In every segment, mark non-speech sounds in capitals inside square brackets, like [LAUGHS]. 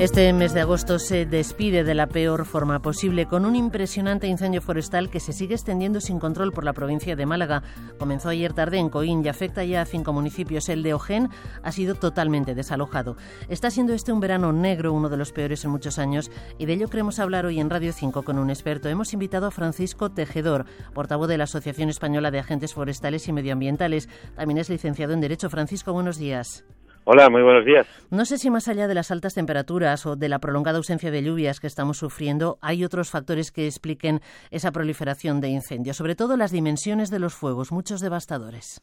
Este mes de agosto se despide de la peor forma posible con un impresionante incendio forestal que se sigue extendiendo sin control por la provincia de Málaga. Comenzó ayer tarde en Coín y afecta ya a cinco municipios. El de Ojén ha sido totalmente desalojado. Está siendo este un verano negro, uno de los peores en muchos años, y de ello queremos hablar hoy en Radio 5 con un experto. Hemos invitado a Francisco Tejedor, portavoz de la Asociación Española de Agentes Forestales y Medioambientales. También es licenciado en Derecho. Francisco, buenos días. Hola, muy buenos días. No sé si más allá de las altas temperaturas o de la prolongada ausencia de lluvias que estamos sufriendo, hay otros factores que expliquen esa proliferación de incendios, sobre todo las dimensiones de los fuegos, muchos devastadores.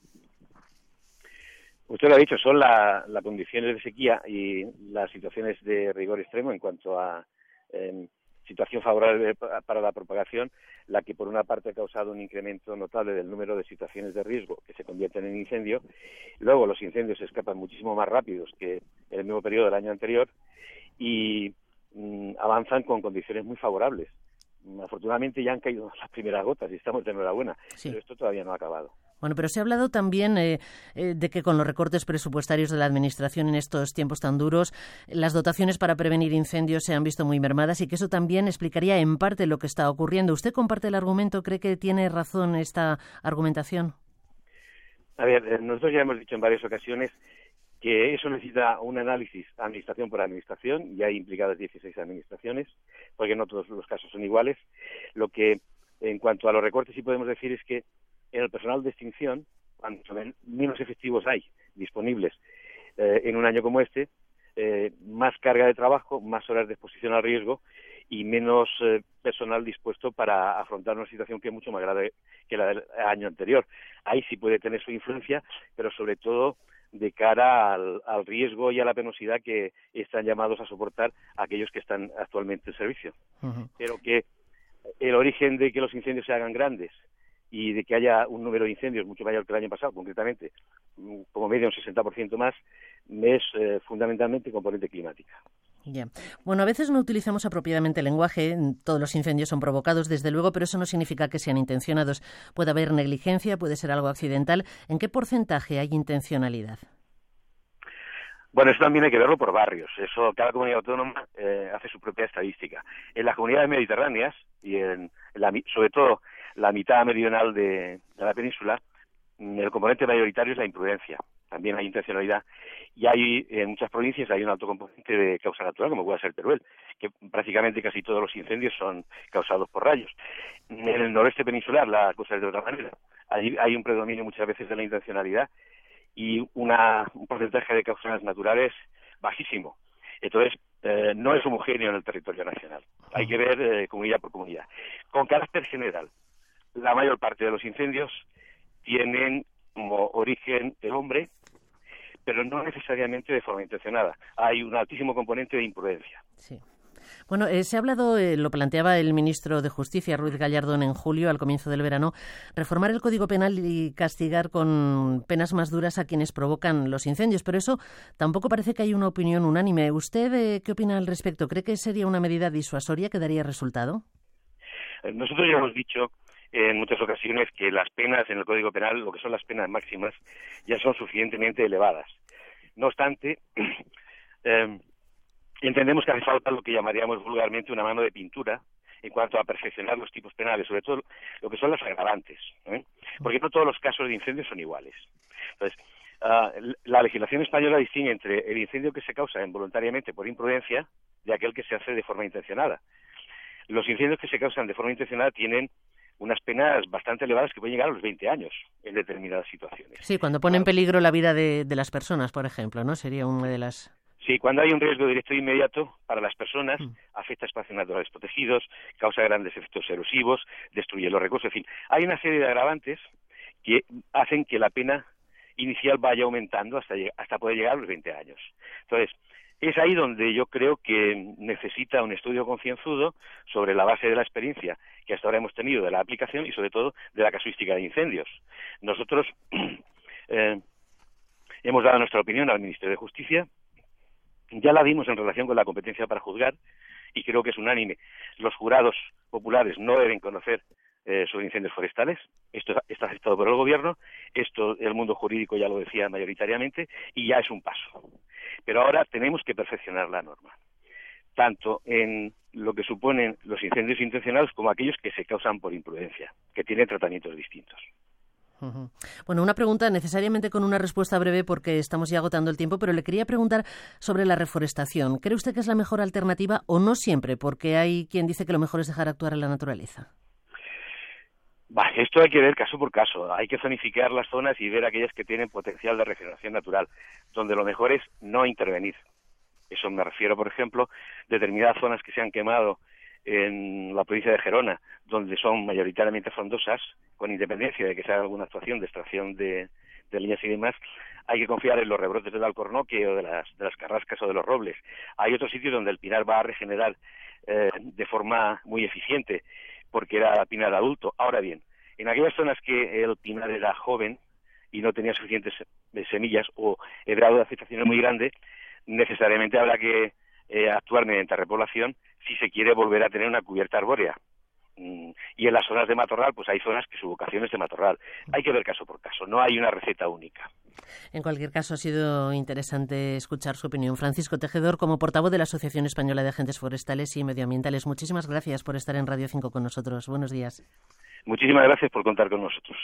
Usted lo ha dicho, son las condiciones de sequía y las situaciones de rigor extremo en cuanto a em, situación favorable para la propagación, la que por una parte ha causado un incremento notable del número de situaciones de riesgo que se convierten en incendio. Luego los incendios se escapan muchísimo más rápidos que en el mismo periodo del año anterior y mm, avanzan con condiciones muy favorables. Afortunadamente ya han caído [LAUGHS] las primeras gotas y estamos de enhorabuena, pero esto todavía no ha acabado. Bueno, pero se ha hablado también eh, eh, de que con los recortes presupuestarios de la Administración en estos tiempos tan duros, las dotaciones para prevenir incendios se han visto muy mermadas y que eso también explicaría en parte lo que está ocurriendo. ¿Usted comparte el argumento? ¿Cree que tiene razón esta argumentación? A ver, eh, nosotros ya hemos dicho en varias ocasiones que eso necesita un análisis administración por administración, y hay implicadas 16 administraciones, porque no todos los casos son iguales. Lo que, en cuanto a los recortes, sí podemos decir es que en el personal de extinción, cuando menos efectivos hay disponibles eh, en un año como este, eh, más carga de trabajo, más horas de exposición al riesgo y menos eh, personal dispuesto para afrontar una situación que es mucho más grave que la del año anterior. Ahí sí puede tener su influencia, pero sobre todo de cara al, riesgo y a la penosidad que están llamados a soportar aquellos que están actualmente en servicio. Pero que el origen de que los incendios se hagan grandes y de que haya un número de incendios mucho mayor que el año pasado, concretamente, mm, como medio un 60% más, es eh, fundamentalmente componente climática. Ya. Bueno, a veces no utilizamos apropiadamente el lenguaje, todos los incendios son provocados, desde luego, pero eso no significa que sean intencionados. Puede haber negligencia, puede ser algo accidental. ¿En qué porcentaje hay intencionalidad? Bueno, eso también hay que verlo por barrios. Eso cada comunidad autónoma eh, hace su propia estadística. En las comunidades mediterráneas y en la, sobre todo la mitad meridional de, la península, el componente mayoritario es la imprudencia. También hay intencionalidad. Y hay, en muchas provincias hay un alto componente de causa natural, como puede ser Teruel, que prácticamente casi todos los incendios son causados por rayos. En el noreste peninsular la cosa es de otra manera. Hay, hay un predominio muchas veces de la intencionalidad y un porcentaje de causas naturales bajísimo. Entonces, eh, no es homogéneo en el territorio nacional. Hay que ver eh, comunidad por comunidad. Con carácter general, la mayor parte de los incendios tienen como origen el hombre, pero no necesariamente de forma intencionada. Hay un altísimo componente de imprudencia. Sí. Bueno, eh, se ha hablado, eh, lo planteaba el ministro de Justicia, Ruiz Gallardón, en julio, al comienzo del verano, reformar el Código Penal y castigar con penas más duras a quienes provocan los incendios. Pero eso tampoco parece que hay una opinión unánime. ¿Usted eh, qué opina al respecto? ¿Cree que sería una medida disuasoria que daría resultado? Nosotros ya hemos dicho en muchas ocasiones que las penas en el Código Penal, lo que son las penas máximas, ya son suficientemente elevadas. No obstante, [CLEARS THROAT] eh, entendemos que hace falta lo que llamaríamos vulgarmente una mano de pintura en cuanto a perfeccionar los tipos penales, sobre todo lo que son las agravantes, ¿eh? porque no todos los casos de incendio son iguales. Entonces, ah, la legislación española distingue entre el incendio que se causa involuntariamente por imprudencia de aquel que se hace de forma intencionada. Los incendios que se causan de forma intencionada tienen unas penas bastante elevadas que pueden llegar a los 20 años en determinadas situaciones. Sí, cuando pone en peligro la vida de, las personas, por ejemplo, ¿no? Sería una de las... Sí, cuando hay un riesgo directo e inmediato para las personas, mm. afecta espacios naturales protegidos, causa grandes efectos erosivos, destruye los recursos, en fin. Hay una serie de agravantes que hacen que la pena inicial vaya aumentando hasta, hasta poder llegar a los 20 años. Entonces, es ahí donde yo creo que necesita un estudio concienzudo sobre la base de la experiencia que hasta ahora hemos tenido de la aplicación y sobre todo de la casuística de incendios. Nosotros [CLEARS THROAT] eh, hemos dado nuestra opinión al Ministerio de Justicia Ya la vimos en relación con la competencia para juzgar y creo que es unánime. Los jurados populares no deben conocer eh, sobre incendios forestales. Esto está aceptado por el gobierno, esto el mundo jurídico ya lo decía mayoritariamente y ya es un paso. Pero ahora tenemos que perfeccionar la norma, tanto en lo que suponen los incendios intencionados como aquellos que se causan por imprudencia, que tienen tratamientos distintos. Bueno, una pregunta necesariamente con una respuesta breve porque estamos ya agotando el tiempo, pero le quería preguntar sobre la reforestación. ¿Cree usted que es la mejor alternativa o no siempre? Porque hay quien dice que lo mejor es dejar actuar a la naturaleza esto hay que ver caso por caso. Hay que zonificar las zonas y ver aquellas que tienen potencial de regeneración natural, donde lo mejor es no intervenir. Eso me refiero, por ejemplo, determinadas zonas que se han quemado en la provincia de Gerona, donde son mayoritariamente frondosas, con independencia de que se haga alguna actuación de extracción de, leñas y demás, hay que confiar en los rebrotes del alcornoque o de las, de las carrascas o de los robles. Hay otros sitios donde el pinar va a regenerar eh, de forma muy eficiente porque era pinar adulto. Ahora bien, en aquellas zonas que el pinar era joven y no tenía suficientes semillas o el grado de aceptación es muy grande, necesariamente habrá que eh, actuar mediante repoblación si se quiere volver a tener una cubierta arbórea. Mm, y en las zonas de matorral, pues hay zonas que su vocación es de matorral. Hay que ver caso por caso, no hay una receta única. En cualquier caso, ha sido interesante escuchar su opinión. Francisco Tejedor, como portavoz de la Asociación Española de Agentes Forestales y Medioambientales, muchísimas gracias por estar en Radio 5 con nosotros. Buenos días. Muchísimas gracias por contar con nosotros.